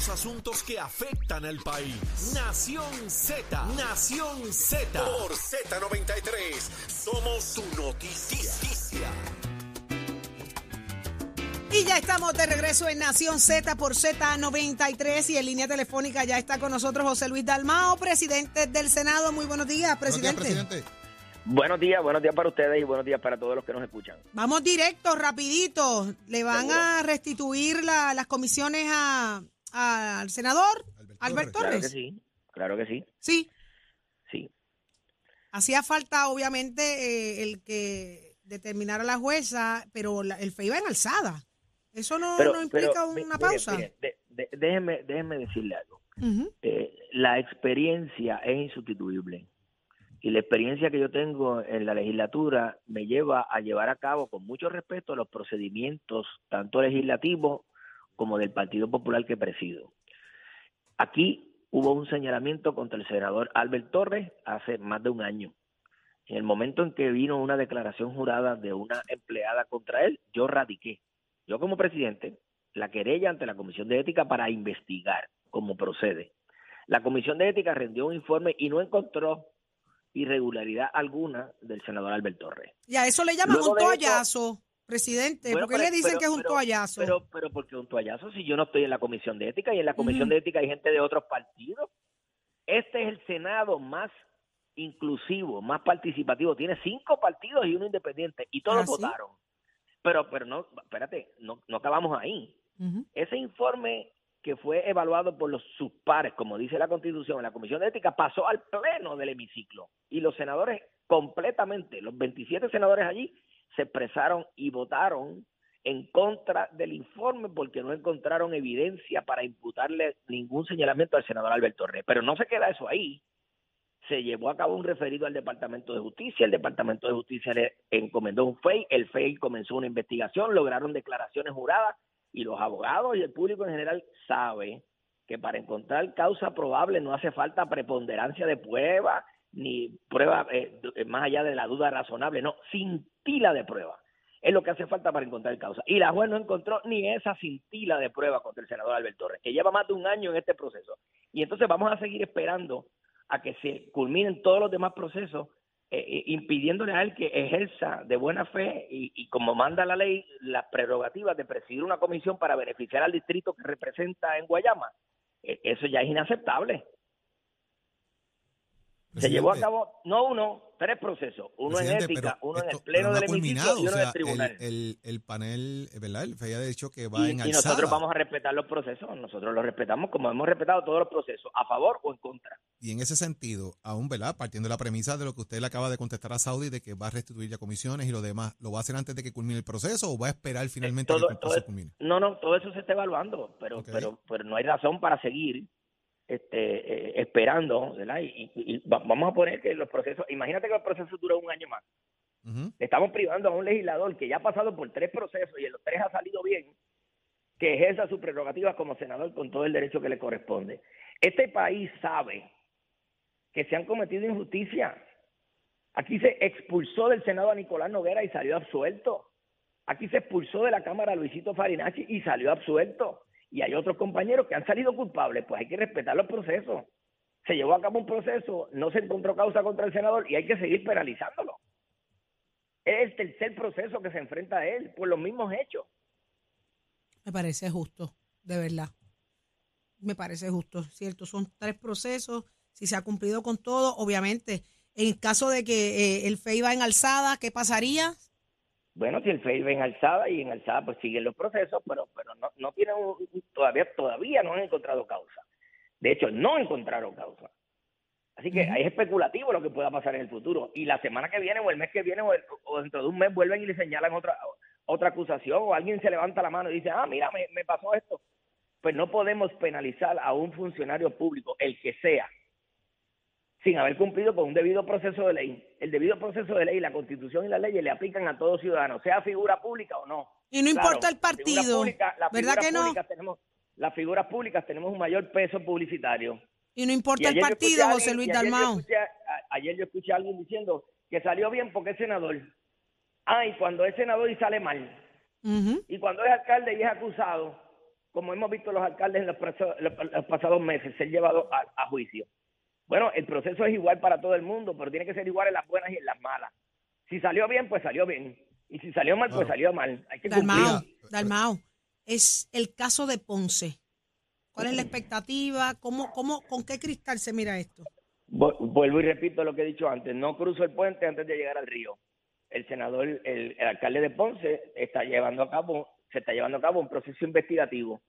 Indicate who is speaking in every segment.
Speaker 1: los asuntos que afectan al país. Nación Z, Nación Z. Por Z93, somos su noticia.
Speaker 2: Y ya estamos de regreso en Nación Z por Z93 y en línea telefónica ya está con nosotros José Luis Dalmao, presidente del Senado. Muy buenos días, presidente.
Speaker 3: Buenos días, presidente.
Speaker 4: Buenos días, buenos días para ustedes y buenos días para todos los que nos escuchan.
Speaker 2: Vamos directo, rapidito. ¿Le van a restituir la- las comisiones a- al senador Albert
Speaker 3: Torres.
Speaker 4: Claro que sí, claro que sí,
Speaker 2: Sí.
Speaker 4: sí.
Speaker 2: Hacía falta, obviamente, eh, el que determinara la jueza, pero la- el FEI va en alzada. ¿Eso no,
Speaker 4: Pero,
Speaker 2: no implica
Speaker 4: pero,
Speaker 2: una
Speaker 4: mire,
Speaker 2: pausa?
Speaker 4: mire, de- de- déjeme, déjeme decirle algo. Eh, la experiencia es insustituible y la experiencia que yo tengo en la legislatura me lleva a llevar a cabo con mucho respeto los procedimientos tanto legislativos como del Partido Popular que presido. Aquí hubo un señalamiento contra el senador Albert Torres hace más de un año. En el momento en que vino una declaración jurada de una empleada contra él, yo radiqué, yo como presidente, la querella ante la Comisión de Ética para investigar cómo procede. La Comisión de Ética rendió un informe y no encontró irregularidad alguna del senador Albert Torres.
Speaker 2: Y a eso le llaman
Speaker 4: Luego
Speaker 2: un toallazo, presidente.
Speaker 4: Bueno,
Speaker 2: ¿Por qué
Speaker 4: pero-
Speaker 2: le dicen
Speaker 4: pero-
Speaker 2: que es un
Speaker 4: pero-
Speaker 2: toallazo?
Speaker 4: Pero, pero porque un toallazo si yo no estoy en la Comisión de Ética y en la Comisión de Ética hay gente de otros partidos. Este es el Senado más inclusivo, más participativo. Tiene cinco partidos y uno independiente y todos
Speaker 2: ¿Ah, sí?
Speaker 4: votaron. Pero, pero no, espérate, no, no acabamos ahí. Ese informe que fue evaluado por los sus pares, como dice la Constitución, en la Comisión de Ética, pasó al pleno del hemiciclo. Y los senadores completamente, los 27 senadores allí, se expresaron y votaron en contra del informe porque no encontraron evidencia para imputarle ningún señalamiento al senador Albert Torres. Pero no se queda eso ahí. Se llevó a cabo un referido al Departamento de Justicia, el Departamento de Justicia le encomendó un FEI, el FEI comenzó una investigación, lograron declaraciones juradas y los abogados y el público en general sabe que para encontrar causa probable no hace falta preponderancia de prueba ni prueba eh, d- más allá de la duda razonable, no, cintila de prueba. Es lo que hace falta para encontrar causa. Y la juez no encontró ni esa cintila de prueba contra el senador Albert Torres, que lleva más de un año en este proceso. Y entonces vamos a seguir esperando a que se culminen todos los demás procesos, eh, eh, impidiéndole a él que ejerza de buena fe y, y como manda la ley, las prerrogativas de presidir una comisión para beneficiar al distrito que representa en Guayama. Eh, eso ya es inaceptable. Se llevó a
Speaker 3: Presidente,
Speaker 4: cabo, no uno, tres procesos. Uno en ética, uno en el pleno del hemiciclo y uno
Speaker 3: o
Speaker 4: en el tribunal.
Speaker 3: El, el, el panel, ¿verdad? El FEI ha dicho que va
Speaker 4: y,
Speaker 3: en
Speaker 4: y nosotros vamos a respetar los procesos, nosotros los respetamos como hemos respetado todos los procesos, a favor o en contra.
Speaker 3: Y en ese sentido, aún, ¿verdad? Partiendo de la premisa de lo que usted le acaba de contestar a Saudi, de que va a restituir ya comisiones y lo demás, ¿lo va a hacer antes de que culmine el proceso o va a esperar finalmente a
Speaker 4: todo-
Speaker 3: que el proceso
Speaker 4: es-
Speaker 3: culmine?
Speaker 4: No, no, todo eso se está evaluando, pero pero pero no hay razón para seguir este, eh, esperando, ¿verdad? Y, y- y va- vamos a poner que los procesos, imagínate que los procesos duran un año más. Estamos privando a un legislador que ya ha pasado por tres procesos y en los tres ha salido bien, que ejerza sus prerrogativas como senador con todo el derecho que le corresponde. Este país sabe que se han cometido injusticias. Aquí se expulsó del Senado a Nicolás Noguera y salió absuelto. Aquí se expulsó de la Cámara a Luisito Farinacci y salió absuelto. Y hay otros compañeros que han salido culpables, pues hay que respetar los procesos. Se llevó a cabo un proceso, no se encontró causa contra el senador y hay que seguir penalizándolo. Es el tercer proceso que se enfrenta a él por los mismos hechos.
Speaker 2: Me parece justo, de verdad. Me parece justo, ¿cierto? Son tres procesos. Si se ha cumplido con todo, obviamente, en caso de que eh, el FEI va en alzada, ¿qué pasaría?
Speaker 4: Bueno, si el FEI va en alzada y en alzada pues siguen los procesos, pero pero no, no tienen un- todavía todavía no han encontrado causa. De hecho, no encontraron causa. Así que es especulativo lo que pueda pasar en el futuro. Y la semana que viene o el mes que viene o, el- o dentro de un mes vuelven y le señalan otra otra acusación o alguien se levanta la mano y dice, ah, mira, me, me pasó esto. Pues no podemos penalizar a un funcionario público, el que sea, sin haber cumplido con un debido proceso de ley. El debido proceso de ley, la constitución y las leyes le aplican a todo ciudadano, sea figura pública o no.
Speaker 2: Y no
Speaker 4: Claro,
Speaker 2: importa el partido,
Speaker 4: las
Speaker 2: ¿verdad que no?
Speaker 4: tenemos, las figuras públicas tenemos un mayor peso publicitario.
Speaker 2: Y no
Speaker 4: Y
Speaker 2: importa el partido, José Luis
Speaker 4: y ayer yo
Speaker 2: Dalmao.
Speaker 4: escuché a- a- ayer yo escuché a alguien diciendo que salió bien porque es senador. Ay, cuando es senador y sale mal. Y cuando es alcalde y es acusado. como hemos visto los alcaldes en los, los pasados meses, ser llevados a, juicio. Bueno, el proceso es igual para todo el mundo, pero tiene que ser igual en las buenas y en las malas. Si salió bien, pues salió bien. Y si salió mal, pues salió mal. Hay que
Speaker 2: Dalmao, Dalmao, es el caso de Ponce. ¿Cuál es la expectativa? ¿Cómo, cómo, ¿Con qué cristal se mira esto?
Speaker 4: Vuelvo y repito lo que he dicho antes. No cruzo el puente antes de llegar al río. El senador, el, el alcalde de Ponce está llevando a cabo, se está llevando a cabo un proceso investigativo.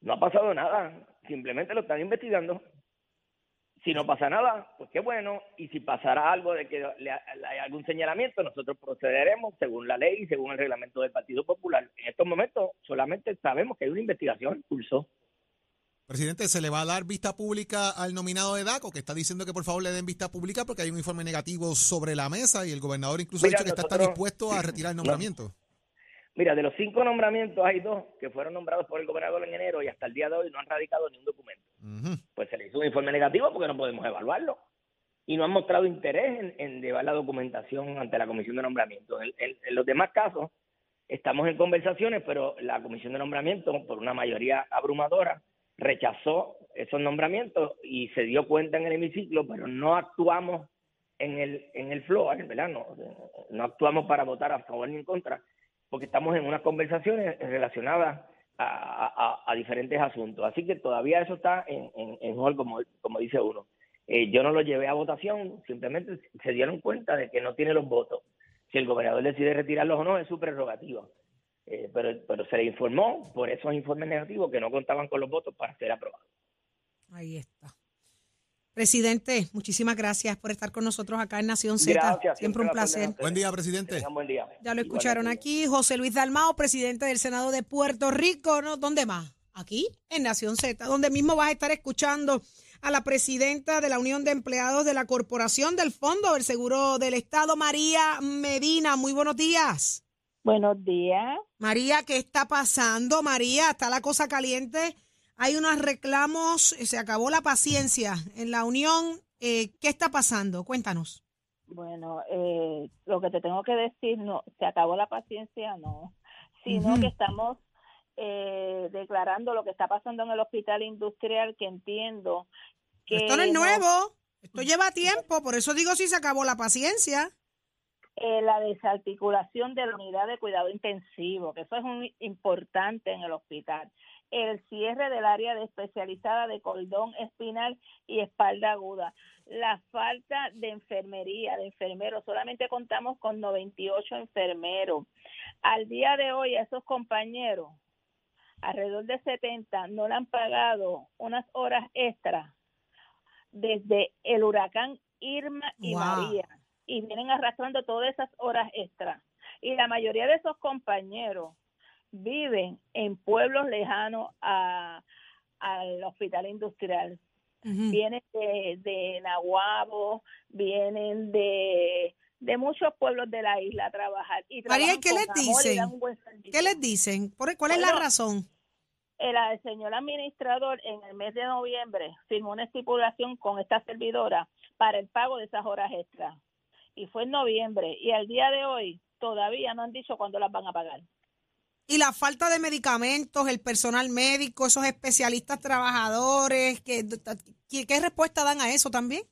Speaker 4: No ha pasado nada. Simplemente lo están investigando. Si no pasa nada, pues qué bueno. Y si pasará algo de que hay algún señalamiento, nosotros procederemos según la ley y según el reglamento del Partido Popular. En estos momentos solamente sabemos que hay una investigación en curso.
Speaker 3: Presidente, ¿se le va a dar vista pública al nominado de DACO, que está diciendo que por favor le den vista pública porque hay un informe negativo sobre la mesa y el gobernador incluso ha dicho que está, dispuesto a retirar el nombramiento?
Speaker 4: Mira, de los cinco nombramientos hay dos que fueron nombrados por el gobernador en enero y hasta el día de hoy no han radicado ni un documento. Pues se le hizo un informe negativo porque no podemos evaluarlo. Y no han mostrado interés en, llevar la documentación ante la comisión de nombramiento. En, en, los demás casos estamos en conversaciones, pero la comisión de nombramiento, por una mayoría abrumadora, rechazó esos nombramientos y se dio cuenta en el hemiciclo, pero no actuamos en el, en el floor, ¿verdad? No, no actuamos para votar a favor ni en contra porque estamos en unas conversaciones relacionadas a, diferentes asuntos. Así que todavía eso está en, en, como, como dice uno. Eh, yo no lo llevé a votación, simplemente se dieron cuenta de que no tiene los votos. Si el gobernador decide retirarlos o no, es su prerrogativa. Eh, pero, pero se le informó por esos informes negativos que no contaban con los votos para ser aprobados.
Speaker 2: Ahí está. Presidente, muchísimas gracias por estar con nosotros acá en Nación Z. siempre, un placer.
Speaker 3: Buen día, presidente.
Speaker 4: Buen día.
Speaker 2: Ya lo escucharon aquí, José Luis Dalmao, presidente del Senado de Puerto Rico. ¿no? ¿Dónde más? Aquí, en Nación Z, donde mismo vas a estar escuchando a la presidenta de la Unión de Empleados de la Corporación del Fondo del Seguro del Estado, María Medina. Muy buenos días.
Speaker 5: Buenos días.
Speaker 2: María, ¿qué está pasando? María, ¿está la cosa caliente? Hay unos reclamos, eh, se acabó la paciencia en la unión. Eh, ¿Qué está pasando? Cuéntanos.
Speaker 5: Bueno, eh, lo que te tengo que decir, no, se acabó la paciencia, no, sino que estamos declarando lo que está pasando en el hospital industrial, que entiendo que...
Speaker 2: Esto no es nuevo, esto lleva tiempo, por eso digo si se acabó la paciencia.
Speaker 5: la desarticulación de la unidad de cuidado intensivo, que eso es muy importante en el hospital el cierre del área de especializada de cordón espinal y espalda aguda, la falta de enfermería, de enfermeros, solamente contamos con 98 enfermeros. Al día de hoy a esos compañeros, alrededor de 70, no le han pagado unas horas extras desde el huracán Irma y María y vienen arrastrando todas esas horas extras. Y la mayoría de esos compañeros viven en pueblos lejanos a, al hospital industrial. Vienen de, de Nahuabo, vienen de, de muchos pueblos de la isla a trabajar. Y
Speaker 2: María, ¿qué les dicen? ¿Qué les dicen? ¿Cuál es la razón?
Speaker 5: El, el, señor administrador en el mes de noviembre firmó una estipulación con esta servidora para el pago de esas horas extras. Y fue en noviembre. Y al día de hoy todavía no han dicho cuándo las van a pagar.
Speaker 2: Y la falta de medicamentos, el personal médico, esos especialistas trabajadores, ¿qué, qué respuesta dan a eso también?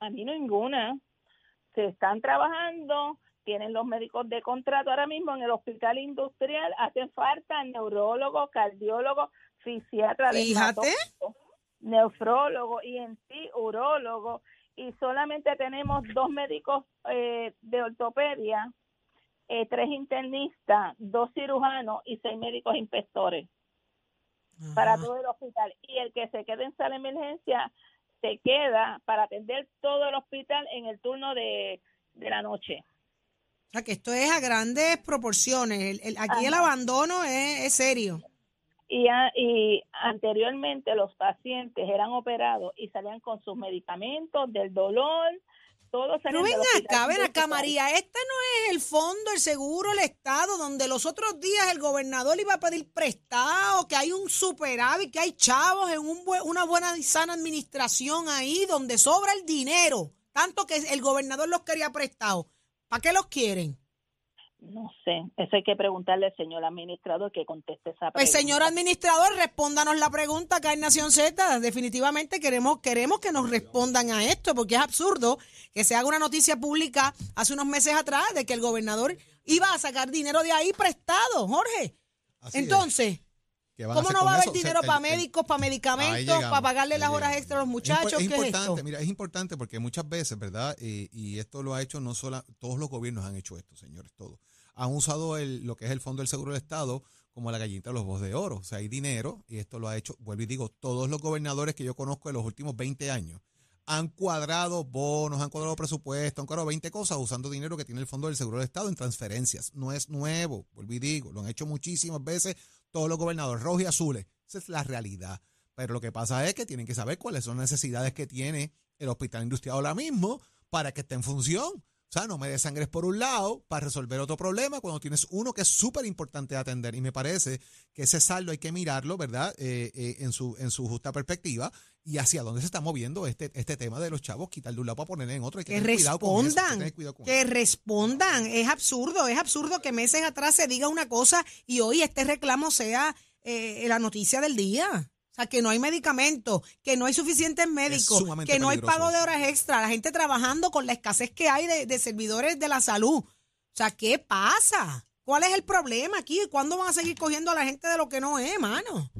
Speaker 5: A mí ninguna. Se están trabajando, tienen los médicos de contrato ahora mismo en el hospital industrial, hacen falta neurólogos, cardiólogos, fisiatras, nefrólogo y en sí urólogo y solamente tenemos dos médicos eh, de ortopedia eh, tres internistas, dos cirujanos y seis médicos inspectores para todo el hospital. Y el que se quede en sala de emergencia se queda para atender todo el hospital en el turno de, la noche.
Speaker 2: O sea, que esto es a grandes proporciones. El, aquí el abandono es, serio.
Speaker 5: Y, y anteriormente los pacientes eran operados y salían con sus medicamentos del dolor,
Speaker 2: pero ven acá, ven acá, María, este no es el fondo, el seguro, el Estado, donde los otros días el gobernador iba a pedir prestado, que hay un superávit, que hay chavos en un una buena y sana administración ahí, donde sobra el dinero, tanto que el gobernador los quería prestado. ¿Para qué los quieren?
Speaker 5: No sé, eso hay que preguntarle al señor administrador que conteste esa
Speaker 2: Pues
Speaker 5: pregunta.
Speaker 2: señor administrador, respóndanos la pregunta acá en Nación Z. Definitivamente queremos queremos que nos respondan a esto, porque es absurdo que se haga una noticia pública hace unos meses atrás de que el gobernador iba a sacar dinero de ahí prestado, Jorge.
Speaker 3: Así.
Speaker 2: Entonces,
Speaker 3: ¿Qué van
Speaker 2: ¿cómo no va a haber
Speaker 3: eso? O sea,
Speaker 2: dinero
Speaker 3: el-
Speaker 2: para
Speaker 3: el-
Speaker 2: médicos, para medicamentos,
Speaker 3: llegamos,
Speaker 2: para pagarle las horas extras a los muchachos?
Speaker 3: Es,
Speaker 2: ¿Qué es
Speaker 3: importante,
Speaker 2: esto?
Speaker 3: mira, es importante porque muchas veces, ¿verdad? Eh, y esto lo ha hecho no solo, todos los gobiernos han hecho esto, señores, todos. Han usado el, lo que es el Fondo del Seguro del Estado como la gallinita de los voz de oro. O sea, hay dinero y esto lo ha hecho, vuelvo y digo, todos los gobernadores que yo conozco de los últimos 20 años han cuadrado bonos, han cuadrado presupuestos, han cuadrado 20 cosas usando dinero que tiene el Fondo del Seguro del Estado en transferencias. No es nuevo, vuelvo y digo, lo han hecho muchísimas veces todos los gobernadores rojos y azules. Esa es la realidad. Pero lo que pasa es que tienen que saber cuáles son las necesidades que tiene el hospital industrial ahora mismo para que esté en función. O sea, no me des sangres por un lado para resolver otro problema cuando tienes uno que es súper importante de atender. Y me parece que ese saldo hay que mirarlo, ¿verdad? Eh, eh, en, su, en su justa perspectiva y hacia dónde se está moviendo este, este tema de los chavos, quitar de un lado para poner en otro. Hay que,
Speaker 2: Que
Speaker 3: tener cuidado con eso, hay que
Speaker 2: respondan,
Speaker 3: tener cuidado con
Speaker 2: que
Speaker 3: eso.
Speaker 2: respondan. Es absurdo, es absurdo que meses atrás se diga una cosa y hoy este reclamo sea eh, la noticia del día. O sea, que no hay medicamentos, que no hay suficientes médicos, que no hay
Speaker 3: peligroso
Speaker 2: pago de horas extra, la gente trabajando con la escasez que hay de, de servidores de la salud. O sea, ¿qué pasa? ¿Cuál es el problema aquí? ¿Cuándo van a seguir cogiendo a la gente de lo que no es, mano?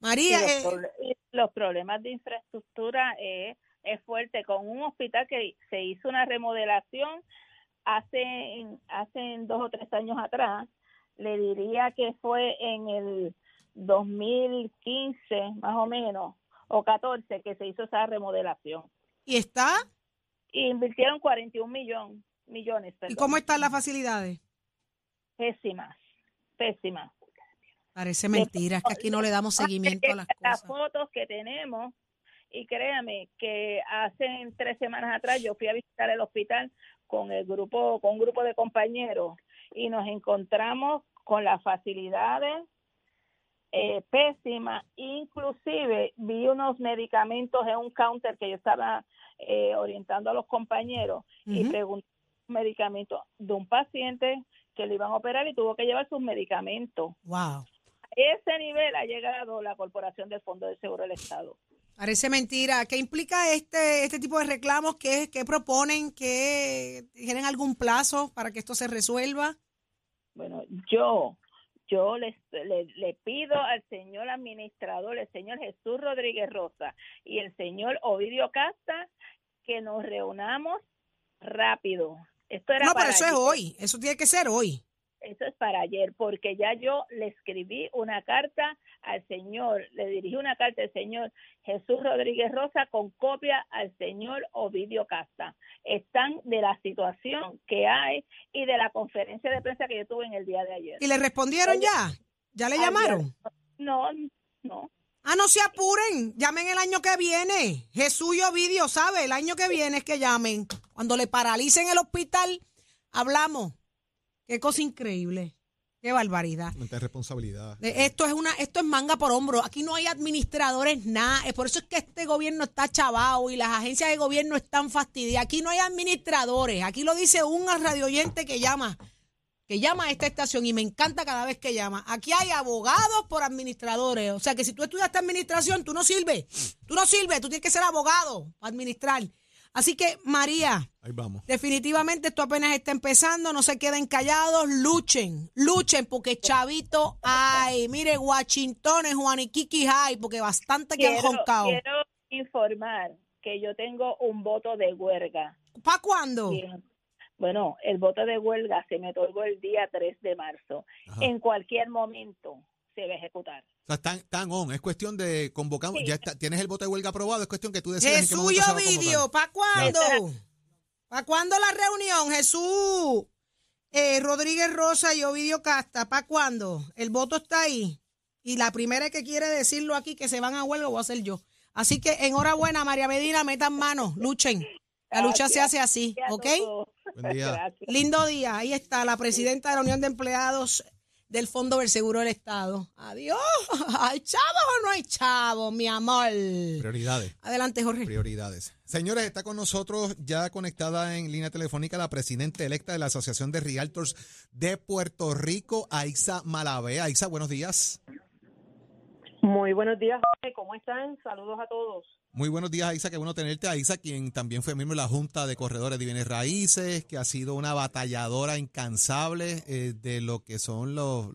Speaker 2: María,
Speaker 5: los,
Speaker 2: eh,
Speaker 5: proble- y los problemas de infraestructura eh, es fuerte. Con un hospital que se hizo una remodelación hace, hace dos o tres años atrás, le diría que fue en el 2015 más o menos, o 14, que se hizo esa remodelación.
Speaker 2: ¿y está?
Speaker 5: Y invirtieron 41 millón, millones.
Speaker 2: ¿Y cómo están las facilidades?
Speaker 5: Pésimas, pésimas.
Speaker 2: Parece mentira, es que aquí no le damos seguimiento a las
Speaker 5: Las
Speaker 2: cosas.
Speaker 5: fotos que tenemos, y créame que hace tres semanas atrás yo fui a visitar el hospital con el grupo, con un grupo de compañeros y nos encontramos con las facilidades eh, pésimas, inclusive vi unos medicamentos en un counter que yo estaba eh, orientando a los compañeros y pregunté un medicamento de un paciente que le iban a operar y tuvo que llevar sus medicamentos
Speaker 2: Wow.
Speaker 5: ese nivel ha llegado la Corporación del Fondo de Seguro del Estado.
Speaker 2: Parece mentira. ¿Qué implica este este tipo de reclamos? ¿Qué, qué proponen? ¿Qué tienen algún plazo para que esto se resuelva?
Speaker 5: Bueno, yo, yo les, le, le pido al señor administrador, el señor Jesús Rodríguez Rosa y el señor Ovidio Casta que nos reunamos rápido. Esto era
Speaker 2: No,
Speaker 5: para
Speaker 2: pero eso es hoy. Eso tiene que ser hoy.
Speaker 5: Eso es para ayer, porque ya yo le escribí una carta al señor, le dirigí una carta al señor Jesús Rodríguez Rosa con copia al señor Ovidio Casta. Están de la situación que hay y de la conferencia de prensa que yo tuve en el día de ayer.
Speaker 2: ¿Y le respondieron ya? ¿Ya le
Speaker 5: ayer.
Speaker 2: llamaron?
Speaker 5: No, no.
Speaker 2: Ah, no se apuren. Llamen el año que viene. Jesús y Ovidio, ¿sabe? El año que viene es que llamen. Cuando le paralicen el hospital, hablamos. Qué cosa increíble. Qué barbaridad.
Speaker 3: De responsabilidad.
Speaker 2: Esto es una, esto es manga por hombro. Aquí no hay administradores, nada. Es por eso es que este gobierno está chavado y las agencias de gobierno están fastidiadas. Aquí no hay administradores. Aquí lo dice un radio oyente que llama, que llama a esta estación y me encanta cada vez que llama. Aquí hay abogados por administradores. O sea que si tú estudiaste administración, tú no sirves. Tú no sirves. Tú tienes que ser abogado para administrar. Así que, María,
Speaker 3: Ahí vamos.
Speaker 2: Definitivamente esto apenas está empezando, no se queden callados, luchen, luchen, porque chavito hay, mire, Washington, Juaniquiqui hay, porque bastante que han
Speaker 5: Quiero,
Speaker 2: joncado.
Speaker 5: quiero informar que yo tengo un voto de huelga.
Speaker 2: ¿Para cuándo?
Speaker 5: Bien. Bueno, el voto de huelga se me otorgó el día 3 de marzo.
Speaker 3: Ajá.
Speaker 5: En cualquier momento se va a ejecutar.
Speaker 3: O sea, están, están on. Es cuestión de convocamos.
Speaker 5: Sí.
Speaker 3: Ya está, tienes el voto de huelga aprobado. Es cuestión que tú decidas en qué
Speaker 2: Jesús
Speaker 3: momento
Speaker 2: y
Speaker 3: se va a convocar.
Speaker 2: Ovidio, ¿para cuándo? ¿Para cuándo la reunión? Jesús, eh, Rodríguez Rosa y Ovidio Casta, ¿para cuándo? El voto está ahí. Y la primera que quiere decirlo aquí que se van a huelga voy a ser yo. Así que enhorabuena, María Medina, metan manos, luchen. La lucha se
Speaker 5: Gracias.
Speaker 2: hace así, ¿ok?
Speaker 3: Buen día.
Speaker 5: Gracias.
Speaker 2: Lindo día. Ahí está la presidenta de la Unión de Empleados del Fondo del Seguro del Estado. Adiós. ¿Hay chavos o no hay chavos, mi amor?
Speaker 3: Prioridades.
Speaker 2: Adelante, Jorge.
Speaker 3: Prioridades. Señores, está con nosotros ya conectada en línea telefónica la presidenta electa de la Asociación de Realtors de Puerto Rico, Aiza Malavé. Aiza, buenos días.
Speaker 6: Muy buenos días, Jorge. ¿Cómo están? Saludos a todos.
Speaker 3: Muy buenos días, Aiza. Qué bueno tenerte. Aiza, quien también fue miembro de la Junta de Corredores de Bienes Raíces, que ha sido una batalladora incansable eh, de lo que son los,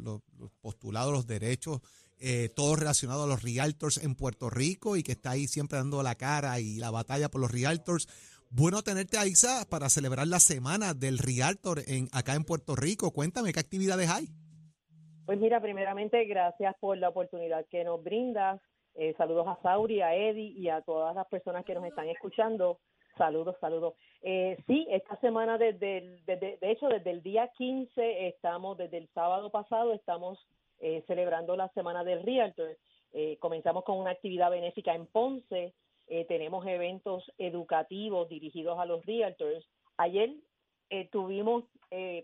Speaker 3: postulados, los derechos, eh, todo relacionado a los realtors en Puerto Rico y que está ahí siempre dando la cara y la batalla por los realtors. Bueno tenerte, Aiza, para celebrar la semana del realtor en, acá en Puerto Rico. Cuéntame, ¿qué actividades hay?
Speaker 6: Pues mira, primeramente, gracias por la oportunidad que nos brindas. Eh, saludos a Sauri, a Eddie y a todas las personas que nos están escuchando. Saludos, saludos. Eh, sí, esta semana, desde, el- desde- de hecho, desde el día 15, estamos, desde el sábado pasado, estamos eh, celebrando la Semana del Realtor. Eh, comenzamos con una actividad benéfica en Ponce. Eh, tenemos eventos educativos dirigidos a los Realtors. Ayer eh, tuvimos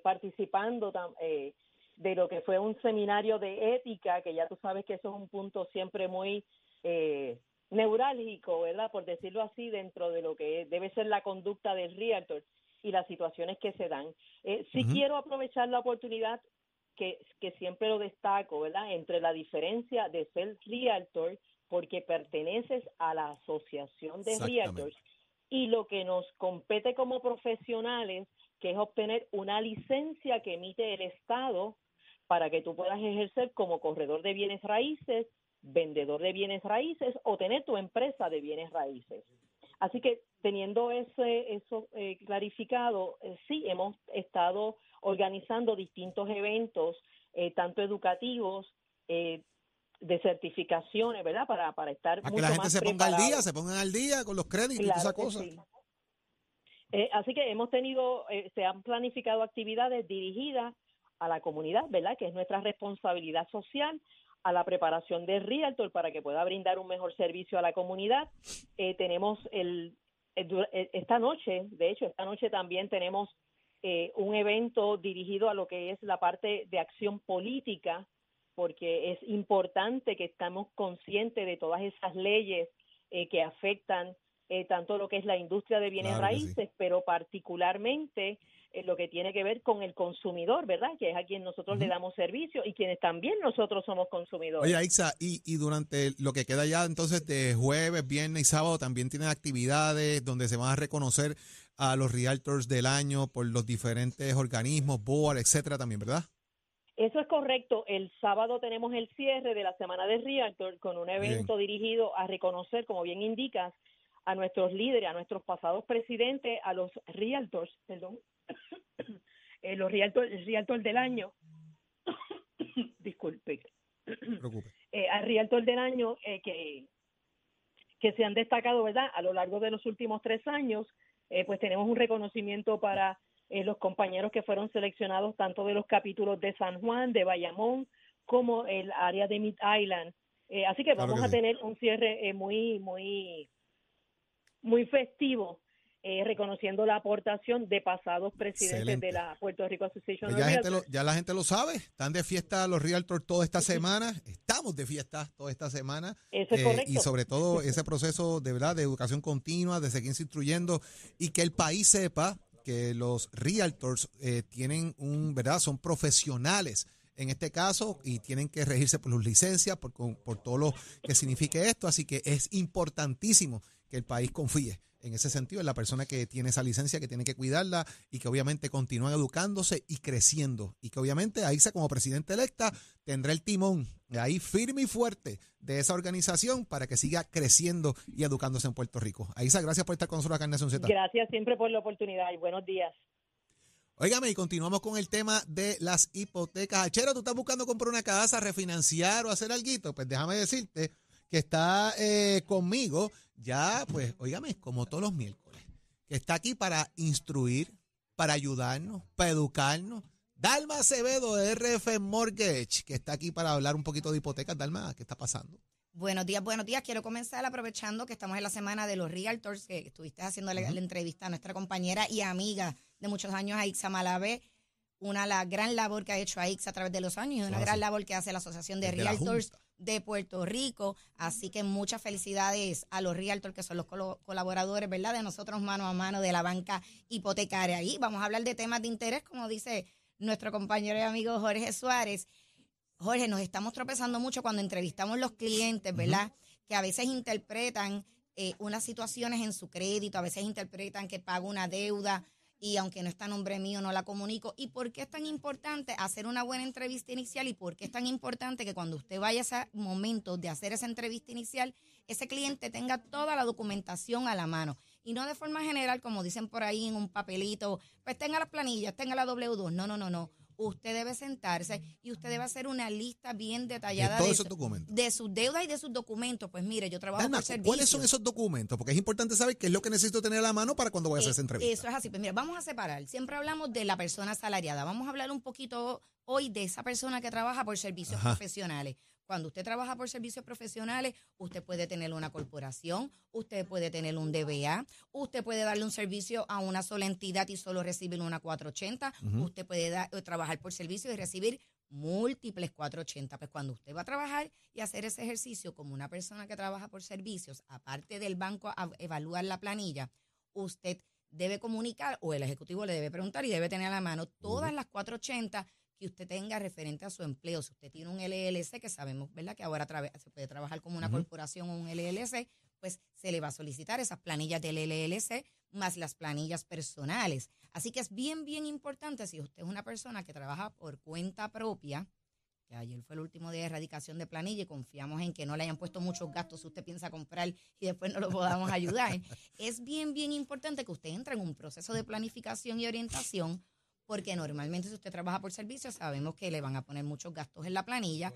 Speaker 6: participando tam- eh, de lo que fue un seminario de ética, que ya tú sabes que eso es un punto siempre muy eh, neurálgico, ¿verdad? Por decirlo así, dentro de lo que debe ser la conducta del realtor y las situaciones que se dan. Eh, sí quiero aprovechar la oportunidad que, que siempre lo destaco, ¿verdad? Entre la diferencia de ser realtor porque perteneces a la asociación de realtors y lo que nos compete como profesionales, que es obtener una licencia que emite el Estado para que tú puedas ejercer como corredor de bienes raíces, vendedor de bienes raíces o tener tu empresa de bienes raíces. Así que teniendo ese, eso eh, clarificado, eh, sí hemos estado organizando distintos eventos, eh, tanto educativos, eh, de certificaciones, ¿verdad? Para, para estar
Speaker 3: Para que la gente se ponga al día, se pongan al día con los créditos y
Speaker 6: sí. Eh, así que hemos tenido, eh, se han planificado actividades dirigidas a la comunidad, ¿verdad? Que es nuestra responsabilidad social, a la preparación de Realtor para que pueda brindar un mejor servicio a la comunidad. Eh, tenemos el, el dura- eh, esta noche, de hecho, esta noche también tenemos eh, un evento dirigido a lo que es la parte de acción política, porque es importante que estamos conscientes de todas esas leyes eh, que afectan eh, tanto lo que es la industria de bienes
Speaker 3: Claro que sí.
Speaker 6: raíces, pero particularmente eh, lo que tiene que ver con el consumidor, ¿verdad? Que es a quien nosotros le damos servicio y quienes también nosotros somos consumidores.
Speaker 3: Oye, Aixa, y, y durante lo que queda ya entonces de jueves, viernes y sábado también tienen actividades donde se van a reconocer a los realtors del año por los diferentes organismos, board, etcétera también, ¿verdad?
Speaker 6: Eso es correcto. El sábado tenemos el cierre de la semana de Realtor con un evento dirigido a reconocer, como bien indicas, a nuestros líderes, a nuestros pasados presidentes, a los Realtors, perdón, eh, los Realtors, el Realtor del año. Disculpe. Eh, al Realtor del año eh, que, que se han destacado, ¿verdad? A lo largo de los últimos tres años, eh, pues tenemos un reconocimiento para los compañeros que fueron seleccionados tanto de los capítulos de San Juan, de Bayamón, como el área de Mid Island. Así que
Speaker 3: Claro
Speaker 6: vamos
Speaker 3: que
Speaker 6: a
Speaker 3: sí.
Speaker 6: tener un cierre eh, muy, muy, muy festivo. Eh, reconociendo la aportación de pasados presidentes
Speaker 3: Excelente.
Speaker 6: de la Puerto Rico Association
Speaker 3: Pues ya, la gente lo- ya la gente lo sabe, están de fiesta los realtors toda esta semana, estamos de fiesta toda esta semana.
Speaker 6: Eso es
Speaker 3: Eh,
Speaker 6: correcto.
Speaker 3: y sobre todo ese proceso de verdad de educación continua, de seguirse instruyendo y que el país sepa que los realtors eh, tienen un, ¿verdad? Son profesionales en este caso y tienen que regirse por sus licencias, por, por todo lo que signifique esto. Así que es importantísimo que el país confíe en ese sentido, en la persona que tiene esa licencia, que tiene que cuidarla y que obviamente continúan educándose y creciendo. Y que obviamente Aiza como presidenta electa tendrá el timón ahí firme y fuerte de esa organización para que siga creciendo y educándose en Puerto Rico. Aiza, gracias por estar con nosotros acá en Nación Z.
Speaker 6: Gracias siempre por la oportunidad y buenos días.
Speaker 3: Óigame, y continuamos con el tema de las hipotecas. Achero, ¿tú estás buscando comprar una casa, refinanciar o hacer algo? Pues déjame decirte que está eh, conmigo ya, pues, óigame, como todos los miércoles, que está aquí para instruir, para ayudarnos, para educarnos. Dalma Acevedo de RF Mortgage, que está aquí para hablar un poquito de hipotecas. Dalma, ¿qué está pasando?
Speaker 7: Buenos días, buenos días. Quiero comenzar aprovechando que estamos en la semana de los Realtors, que estuviste haciendo la, la entrevista a nuestra compañera y amiga de muchos años, a Ixa Malavé. una la gran labor que ha hecho AIX a través de los años y una
Speaker 3: Eso
Speaker 7: gran labor que hace la Asociación de
Speaker 3: Desde
Speaker 7: Realtors. De Puerto Rico. Así que muchas felicidades a los Realtors, que son los colaboradores, ¿verdad? De nosotros mano a mano de la banca hipotecaria. Ahí vamos a hablar de temas de interés, como dice nuestro compañero y amigo Jorge Suárez. Jorge, nos estamos tropezando mucho cuando entrevistamos los clientes, ¿verdad? Que a veces interpretan eh, unas situaciones en su crédito, a veces interpretan que pago una deuda y aunque no está nombre mío no la comunico. ¿Y por qué es tan importante hacer una buena entrevista inicial y por qué es tan importante que cuando usted vaya a ese momento de hacer esa entrevista inicial, ese cliente tenga toda la documentación a la mano? Y no de forma general, como dicen por ahí en un papelito, pues tenga las planillas, tenga la W2. No, no, no, no. Usted debe sentarse y usted debe hacer una lista bien detallada
Speaker 3: De
Speaker 7: su- sus deudas y de sus documentos. Pues mire, yo trabajo
Speaker 3: Dalma,
Speaker 7: por servicio.
Speaker 3: ¿cuáles son esos documentos? Porque es importante saber qué es lo que necesito tener a la mano para cuando voy a hacer esa
Speaker 7: Eh,
Speaker 3: entrevista.
Speaker 7: Eso es así. Pues mira, vamos a separar. Siempre hablamos de la persona asalariada. Vamos a hablar un poquito hoy de esa persona que trabaja por servicios
Speaker 3: Ajá.
Speaker 7: profesionales. Cuando usted trabaja por servicios profesionales, usted puede tener una corporación, usted puede tener un DBA, usted puede darle un servicio a una sola entidad y solo recibir una 480, usted puede da- eh, trabajar por servicio y recibir múltiples 480. Pues cuando usted va a trabajar y hacer ese ejercicio como una persona que trabaja por servicios, aparte del banco a evaluar la planilla, usted debe comunicar o el ejecutivo le debe preguntar y debe tener a la mano todas las 480 que usted tenga referente a su empleo. Si usted tiene un LLC, que sabemos, ¿verdad? Que ahora se puede trabajar como una corporación o un LLC, pues se le va a solicitar esas planillas del LLC más las planillas personales. Así que es bien, bien importante si usted es una persona que trabaja por cuenta propia, que ayer fue el último día de erradicación de planilla y confiamos en que no le hayan puesto muchos gastos si usted piensa comprar y después no lo podamos ayudar. es bien, bien importante que usted entre en un proceso de planificación y orientación, porque normalmente si usted trabaja por servicios sabemos que le van a poner muchos gastos en la planilla.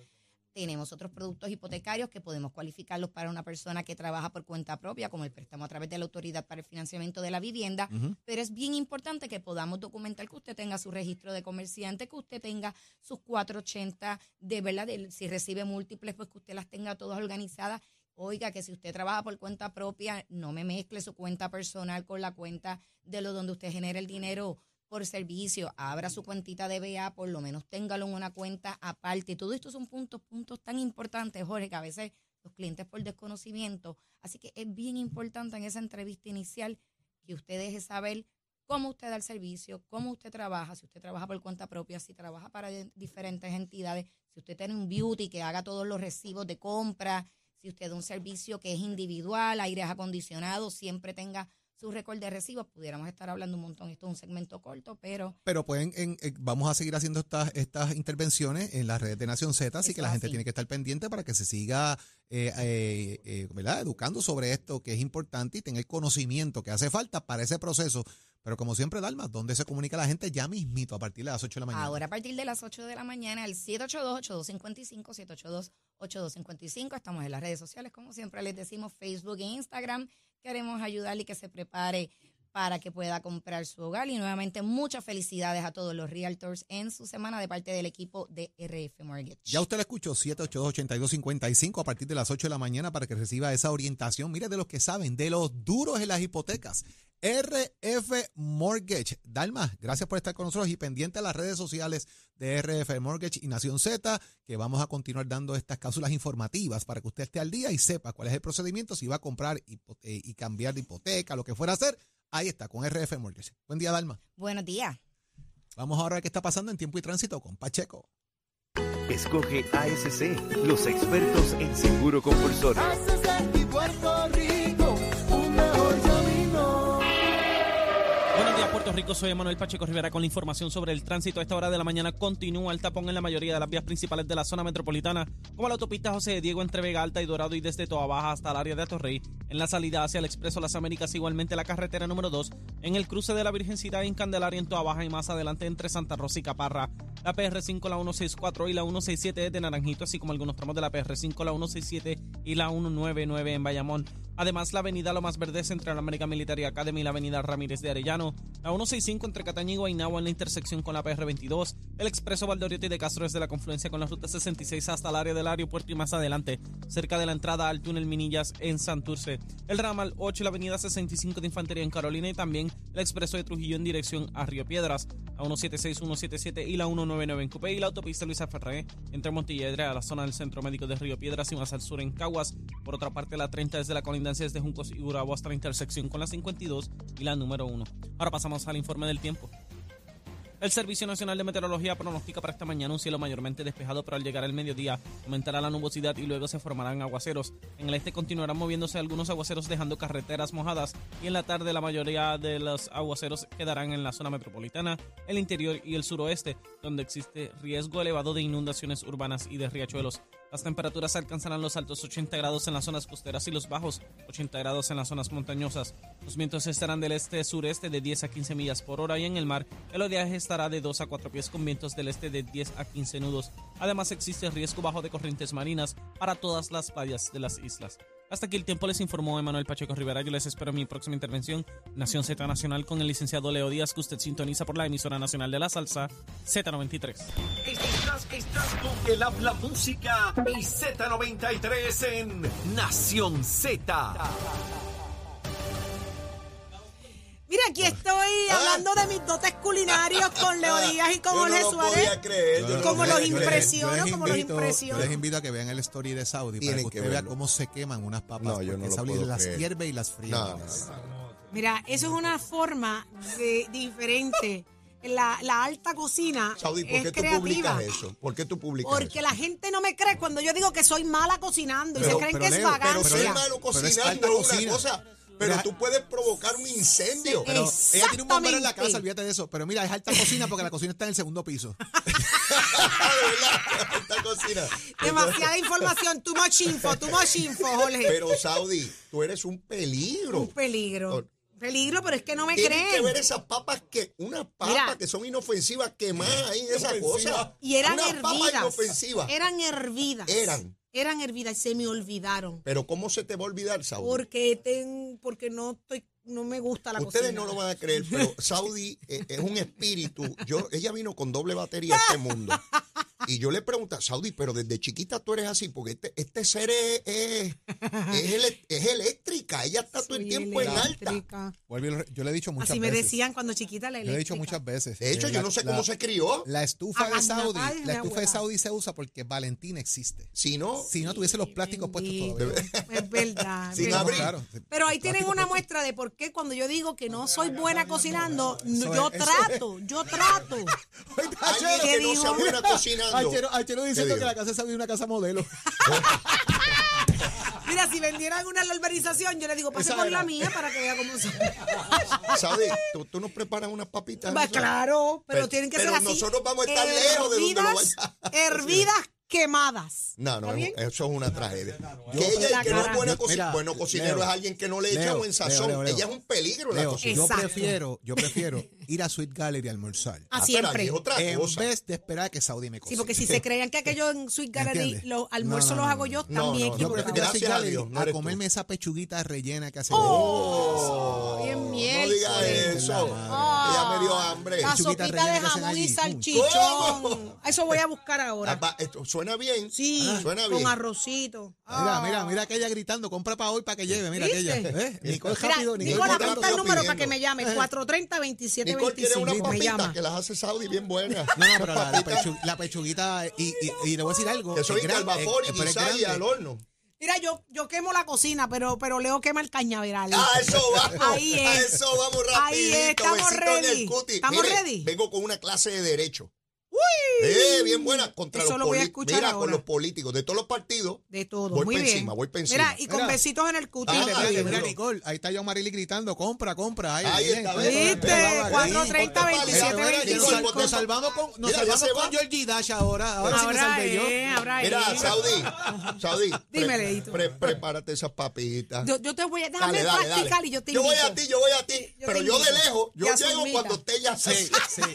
Speaker 7: Tenemos otros productos hipotecarios que podemos cualificarlos para una persona que trabaja por cuenta propia, como el préstamo a través de la Autoridad para el Financiamiento de la Vivienda. Pero es bien importante que podamos documentar que usted tenga su registro de comerciante, que usted tenga sus 480 de verdad, de- si recibe múltiples, pues que usted las tenga todas organizadas. Oiga, que si usted trabaja por cuenta propia, no me mezcle su cuenta personal con la cuenta de lo donde usted genera el dinero por servicio, abra su cuentita de BA, por lo menos téngalo en una cuenta aparte. Todo esto son puntos, puntos tan importantes, Jorge, que a veces los clientes por desconocimiento. Así que es bien importante en esa entrevista inicial que usted deje saber cómo usted da el servicio, cómo usted trabaja, si usted trabaja por cuenta propia, si trabaja para diferentes entidades, si usted tiene un beauty que haga todos los recibos de compra, si usted da un servicio que es individual, aires acondicionados, siempre tenga su récord de recibos, pudiéramos estar hablando un montón, esto es un segmento corto, pero
Speaker 3: Pero pueden, en- en- vamos a seguir haciendo estas, estas intervenciones en las redes de Nación Z, así que la gente
Speaker 7: así.
Speaker 3: tiene que estar pendiente para que se siga eh, eh, eh, ¿verdad? educando sobre esto que es importante y tenga el conocimiento que hace falta para ese proceso. Pero como siempre, Dalma, ¿dónde se comunica la gente? Ya mismito, a partir de las 8 de la mañana.
Speaker 7: Ahora a partir de las 8 de la mañana, el 782-8255, 782-8255. Estamos en las redes sociales, como siempre les decimos, Facebook e Instagram. Queremos ayudarle y que se prepare para que pueda comprar su hogar. Y nuevamente, muchas felicidades a todos los realtors en su semana de parte del equipo de RF Mortgage.
Speaker 3: Ya usted lo escuchó, 782-8255 a partir de las 8 de la mañana para que reciba esa orientación. Mire, de los que saben, de los duros en las hipotecas. RF Mortgage. Dalma, gracias por estar con nosotros y pendiente a las redes sociales de RF Mortgage y Nación Z, que vamos a continuar dando estas cápsulas informativas para que usted esté al día y sepa cuál es el procedimiento, si va a comprar eh, y cambiar de hipoteca, lo que fuera a hacer. Ahí está, con RF Mortgage. Buen día, Dalma.
Speaker 7: Buenos días.
Speaker 3: Vamos ahora a ver qué está pasando en tiempo y tránsito con Pacheco.
Speaker 8: Escoge ASC, los expertos en seguro compulsorio.
Speaker 9: Buenos días, Puerto Rico. Soy Manuel Pacheco Rivera con la información sobre el tránsito. A esta hora de la mañana continúa el tapón en la mayoría de las vías principales de la zona metropolitana, como la autopista José de Diego entre Vega Alta y Dorado y desde Toa Baja hasta el área de Atorrey. En la salida hacia el Expreso Las Américas, igualmente la carretera número 2, en el cruce de la Virgencita en Candelaria en Toa Baja y más adelante entre Santa Rosa y Caparra. La PR5, la 164 y la 167 de Naranjito, así como algunos tramos de la PR5, la 167 y la 199 en Bayamón. Además, la avenida Lomas Verdes entre la American Military Academy y la avenida Ramírez de Arellano, la 165 entre Cataña y Guaynabo en la intersección con la PR22, el expreso Valdoriotti de Castro desde la confluencia con la ruta 66 hasta el área del aeropuerto y más adelante, cerca de la entrada al túnel Minillas en Santurce, el ramal 8 y la avenida 65 de Infantería en Carolina y también el expreso de Trujillo en dirección a Río Piedras, la 176, 177 y la 199 en Cupé y la autopista Luisa Ferré entre Montilledre a la zona del Centro Médico de Río Piedras y más al sur en Caguas. Por otra parte, la 30 desde la colindancia desde Juncos y Gurabo hasta la intersección con la 52 y la número 1. Ahora pasamos al informe del tiempo. El Servicio Nacional de Meteorología pronostica para esta mañana un cielo mayormente despejado, pero al llegar el mediodía aumentará la nubosidad y luego se formarán aguaceros. En el este continuarán moviéndose algunos aguaceros dejando carreteras mojadas y en la tarde la mayoría de los aguaceros quedarán en la zona metropolitana, el interior y el suroeste, donde existe riesgo elevado de inundaciones urbanas y de riachuelos. Las temperaturas alcanzarán los altos 80 grados en las zonas costeras y los bajos 80 grados en las zonas montañosas. Los vientos estarán del este-sureste de 10 a 15 millas por hora y en el mar el oleaje estará de 2 a 4 pies con vientos del este de 10 a 15 nudos. Además existe riesgo bajo de corrientes marinas para todas las playas de las islas. Hasta aquí el tiempo les informó Emanuel Pacheco Rivera. Yo les espero en mi próxima intervención, Nación Z Nacional, con el licenciado Leo Díaz, que usted sintoniza por la emisora nacional de la salsa Z93.
Speaker 1: Estás, estás con el habla música y Z93 en Nación Z.
Speaker 2: Mira, aquí estoy hablando de mis dotes culinarios con Leo Díaz y con
Speaker 10: Yo no
Speaker 2: Jorge
Speaker 10: lo
Speaker 2: Suárez.
Speaker 10: podía creer. yo no
Speaker 2: Como
Speaker 10: lo
Speaker 2: los impresiono,
Speaker 3: Yo les
Speaker 2: como los impresiono.
Speaker 3: yo les invito a que vean el story de Saudi para
Speaker 10: Tienen
Speaker 3: que
Speaker 10: que
Speaker 3: usted vea cómo se queman unas papas.
Speaker 10: No, yo no lo
Speaker 3: Saudi
Speaker 10: puedo
Speaker 3: las
Speaker 10: creer.
Speaker 3: hierve y las fríe.
Speaker 10: No, no, no.
Speaker 2: Mira, eso es una forma de, diferente. La, la alta cocina
Speaker 10: Saudi, ¿por
Speaker 2: es
Speaker 10: qué tú
Speaker 2: creativa.
Speaker 10: publicas eso? ¿Por qué tú publicas
Speaker 2: Porque
Speaker 10: eso?
Speaker 2: la gente no me cree cuando yo digo que soy mala cocinando y
Speaker 3: Pero-
Speaker 2: se creen
Speaker 3: pero
Speaker 2: que es
Speaker 3: pero
Speaker 10: Pero
Speaker 2: vagancia.
Speaker 10: malo
Speaker 3: Pero es alta
Speaker 10: cocinando es una
Speaker 3: cocina.
Speaker 10: cosa, pero tú puedes provocar un incendio.
Speaker 3: Pero ella tiene un bombero en la casa, olvídate de eso. Pero mira, es alta cocina porque la cocina está en el segundo piso.
Speaker 10: de verdad, esta cocina.
Speaker 2: Demasiada información, too much info, too much info, Jorge.
Speaker 10: Pero Saudi, tú eres un peligro.
Speaker 2: Un peligro. Peligro, pero es que no me
Speaker 10: Tienes
Speaker 2: creen.
Speaker 10: que ver esas papas que, unas papas
Speaker 2: Mira.
Speaker 10: que son inofensivas quemadas ahí en esa cosa.
Speaker 2: Y eran
Speaker 10: Unas papas
Speaker 2: hervidas.
Speaker 10: inofensivas.
Speaker 2: Eran hervidas.
Speaker 10: Eran.
Speaker 2: Eran hervidas y se me olvidaron.
Speaker 10: Pero ¿cómo se te va a olvidar, Saudi?
Speaker 2: Porque ten, porque no estoy, no me gusta la
Speaker 10: Ustedes
Speaker 2: cocina.
Speaker 10: no lo van a creer, pero Saudi eh, es un espíritu. Yo, ella vino con doble batería a este mundo. Y yo le pregunto, Saudi, pero desde chiquita tú eres así, porque este, este ser es, es, es ele- es eléctrica. Ella está todo el tiempo en alta.
Speaker 3: Yo le he dicho muchas
Speaker 2: Así me
Speaker 3: veces.
Speaker 2: decían cuando chiquita la
Speaker 3: Yo le he dicho muchas veces.
Speaker 10: De hecho,
Speaker 3: eh,
Speaker 10: yo
Speaker 3: la-
Speaker 10: no sé
Speaker 3: la-
Speaker 10: cómo se crió.
Speaker 3: La estufa de Saudi, la estufa de. Saudi se usa porque Valentina existe.
Speaker 10: Si no,
Speaker 3: Si no tuviese los plásticos puestos
Speaker 2: Bendito.
Speaker 3: todavía.
Speaker 2: Es verdad.
Speaker 10: Sin
Speaker 2: verdad.
Speaker 10: abrir.
Speaker 3: Claro.
Speaker 2: Pero ahí tienen una
Speaker 3: puesto.
Speaker 2: muestra de por qué cuando yo digo que no soy buena cocinando, yo trato, yo trato.
Speaker 10: alguien
Speaker 2: ¿Qué
Speaker 10: que no sea
Speaker 2: digo?
Speaker 10: buena cocinando.
Speaker 3: Achero, diciendo
Speaker 10: ¿Qué
Speaker 3: que la casa de Saudi es una casa modelo.
Speaker 2: Mira, si vendieran una alberización, yo le digo, pase
Speaker 3: Esa
Speaker 2: por la mía para que vea cómo son.
Speaker 10: Saudi, ¿tú, tú nos preparas unas papitas.
Speaker 2: Va, claro, pero,
Speaker 10: Pero-
Speaker 2: tienen que
Speaker 10: pero
Speaker 2: ser así.
Speaker 10: nosotros vamos a estar lejos de donde lo
Speaker 2: Hervidas-
Speaker 10: vaya
Speaker 2: Hervidas quemadas.
Speaker 10: No, no, eso es una tragedia.
Speaker 3: Yo-
Speaker 10: que ella
Speaker 2: La
Speaker 10: que no es buena
Speaker 3: mira,
Speaker 10: Bueno, cocinero
Speaker 3: Leo,
Speaker 10: es alguien que no le echa
Speaker 3: Leo,
Speaker 10: buen sazón.
Speaker 3: Leo, Leo,
Speaker 10: ella es un peligro en la cocina.
Speaker 3: yo prefiero, yo prefiero ir a Sweet Gallery a almorzar.
Speaker 2: Ah,
Speaker 10: pero
Speaker 2: siempre.
Speaker 10: es otra
Speaker 3: En
Speaker 10: cosa.
Speaker 3: vez de esperar a que Saudi me
Speaker 2: Sí,
Speaker 3: cocine.
Speaker 2: porque si se creían que aquello en Sweet Gallery, los almuerzos
Speaker 3: No, no,
Speaker 2: los hago yo,
Speaker 10: no.
Speaker 2: también
Speaker 10: No, no,
Speaker 3: Yo prefiero a Sweet
Speaker 10: a
Speaker 3: Gallery
Speaker 10: Dios, no
Speaker 3: a
Speaker 10: eres tú.
Speaker 3: comerme esa pechuguita rellena que hace.
Speaker 10: Oh,
Speaker 2: Bien
Speaker 10: no
Speaker 2: miércoles.
Speaker 10: diga eso.
Speaker 3: La
Speaker 10: Ella me dio hambre.
Speaker 2: La
Speaker 3: Pechuguita
Speaker 2: sopita de jamón y salchichón.
Speaker 10: ¿Cómo?
Speaker 2: Eso voy a buscar
Speaker 10: Ah,
Speaker 2: ahora.
Speaker 10: va, esto suena bien.
Speaker 2: Sí,
Speaker 10: suena
Speaker 2: con
Speaker 10: bien.
Speaker 2: arrocito.
Speaker 3: Mira,
Speaker 2: Ah.
Speaker 3: mira, mira aquella gritando, compra para hoy para que lleve. Mira aquella. ¿Eh? Nicole rápido, Nicole
Speaker 2: Nicola,
Speaker 10: rápido,
Speaker 2: apunta el número
Speaker 10: pidiendo.
Speaker 2: para que me llame. 430-2725.
Speaker 10: Nicole quiere unas papitas
Speaker 2: llama.
Speaker 10: que las hace Saudi bien buenas.
Speaker 3: No, no, pero la, la
Speaker 10: Papitas
Speaker 3: pechu- la pechuguita, y, y, y le voy a decir algo.
Speaker 10: que
Speaker 3: gran-
Speaker 10: al vapor
Speaker 3: es-
Speaker 10: y quizás y al horno.
Speaker 2: Mira, yo, yo quemo la cocina, pero, pero Leo quema el cañaveral.
Speaker 10: A eso vamos.
Speaker 2: Ahí
Speaker 10: A
Speaker 2: es.
Speaker 10: eso vamos
Speaker 2: Ahí es,
Speaker 10: rapidito.
Speaker 2: estamos
Speaker 10: Besito en
Speaker 2: ready.
Speaker 10: el cuti.
Speaker 2: ¿Estamos
Speaker 10: Mire,
Speaker 2: ready?
Speaker 10: Vengo con una clase de derecho. Eh, bien buena contra
Speaker 2: Eso
Speaker 10: los
Speaker 2: lo
Speaker 10: políticos. Mira, con
Speaker 2: ahora.
Speaker 10: los políticos de todos los partidos.
Speaker 2: De todo.
Speaker 10: Voy
Speaker 2: Muy
Speaker 10: pa'
Speaker 2: bien.
Speaker 10: encima, voy pa'
Speaker 2: Mira,
Speaker 10: encima.
Speaker 2: y con
Speaker 3: Mira.
Speaker 2: besitos en el cutis.
Speaker 10: Ah,
Speaker 3: Mira, mira, mira, Nicole, ahí está John Marily gritando, compra, compra. Ahí,
Speaker 10: Ahí está,
Speaker 2: ¿Viste?
Speaker 3: bien, bien,
Speaker 2: 430,
Speaker 3: bien.
Speaker 2: 27,
Speaker 3: Mira, mira, que nos,
Speaker 2: 25.
Speaker 3: nos salvamos con, nos
Speaker 10: Mira,
Speaker 3: salvamos con. Georgie Dash ahora. Ahora, sí me salvé yo.
Speaker 10: Mira,
Speaker 2: es.
Speaker 10: Saudi, Saudi.
Speaker 2: Dime, Leito.
Speaker 10: pre- prepárate esas papitas.
Speaker 2: Yo, yo te voy a... Déjame practicar y yo te
Speaker 10: Yo voy a ti, yo voy a ti.
Speaker 2: Yo
Speaker 10: pero yo de lejos, yo llego cuando esté ya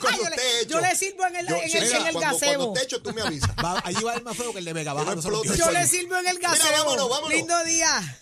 Speaker 10: Cuando
Speaker 2: yo, le, yo sirvo en el,
Speaker 10: Yo-
Speaker 2: en el,
Speaker 10: mira,
Speaker 2: en el
Speaker 10: cuando,
Speaker 2: gazebo.
Speaker 10: cuando esté hecho, tú me avisas.
Speaker 3: Va- allí va el más feo que el de Vega Baja. no.
Speaker 2: Yo le sirvo en el
Speaker 10: Mira,
Speaker 2: gazebo.
Speaker 10: vámonos, vámonos.
Speaker 2: Lindo día.